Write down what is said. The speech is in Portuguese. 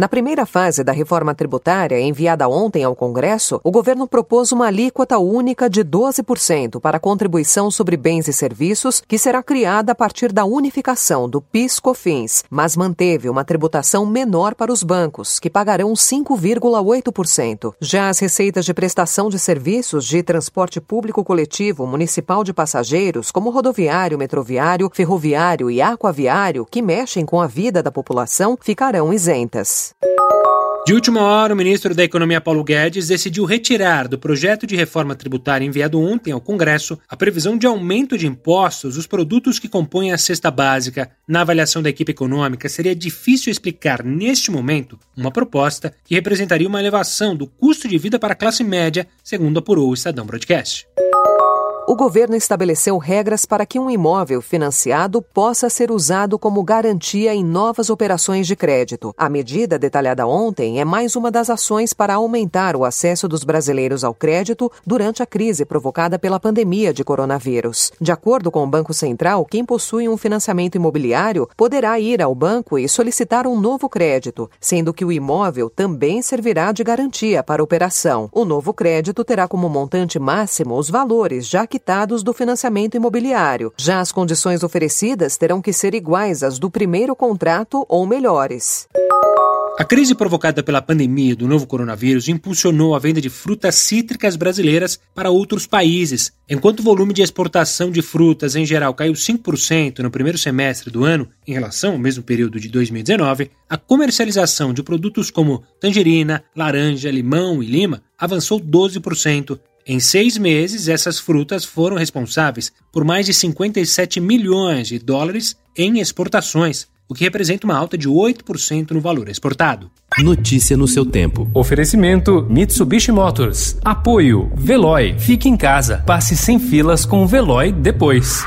Na primeira fase da reforma tributária, enviada ontem ao Congresso, o governo propôs uma alíquota única de 12% para a contribuição sobre bens e serviços, que será criada a partir da unificação do PIS-COFINS, mas manteve uma tributação menor para os bancos, que pagarão 5,8%. Já as receitas de prestação de serviços de transporte público coletivo municipal de passageiros, como rodoviário, metroviário, ferroviário e aquaviário, que mexem com a vida da população, ficarão isentas. De última hora, o ministro da Economia Paulo Guedes decidiu retirar do projeto de reforma tributária enviado ontem ao Congresso a previsão de aumento de impostos dos produtos que compõem a cesta básica. Na avaliação da equipe econômica, seria difícil explicar neste momento uma proposta que representaria uma elevação do custo de vida para a classe média, segundo apurou o Estadão Broadcast o governo estabeleceu regras para que um imóvel financiado possa ser usado como garantia em novas operações de crédito. A medida detalhada ontem é mais uma das ações para aumentar o acesso dos brasileiros ao crédito durante a crise provocada pela pandemia de coronavírus. De acordo com o Banco Central, quem possui um financiamento imobiliário poderá ir ao banco e solicitar um novo crédito, sendo que o imóvel também servirá de garantia para a operação. O novo crédito terá como montante máximo os valores já que quitados do financiamento imobiliário. Já as condições oferecidas terão que ser iguais às do primeiro contrato ou melhores. A crise provocada pela pandemia do novo coronavírus impulsionou a venda de frutas cítricas brasileiras para outros países. Enquanto o volume de exportação de frutas em geral caiu 5% no primeiro semestre do ano em relação ao mesmo período de 2019, a comercialização de produtos como tangerina, laranja, limão e lima avançou 12%, em seis meses, essas frutas foram responsáveis por mais de 57 milhões de dólares em exportações, o que representa uma alta de 8% no valor exportado. Notícia no seu tempo. Oferecimento Mitsubishi Motors. Apoio Veloy. Fique em casa. Passe sem filas com o Veloy depois.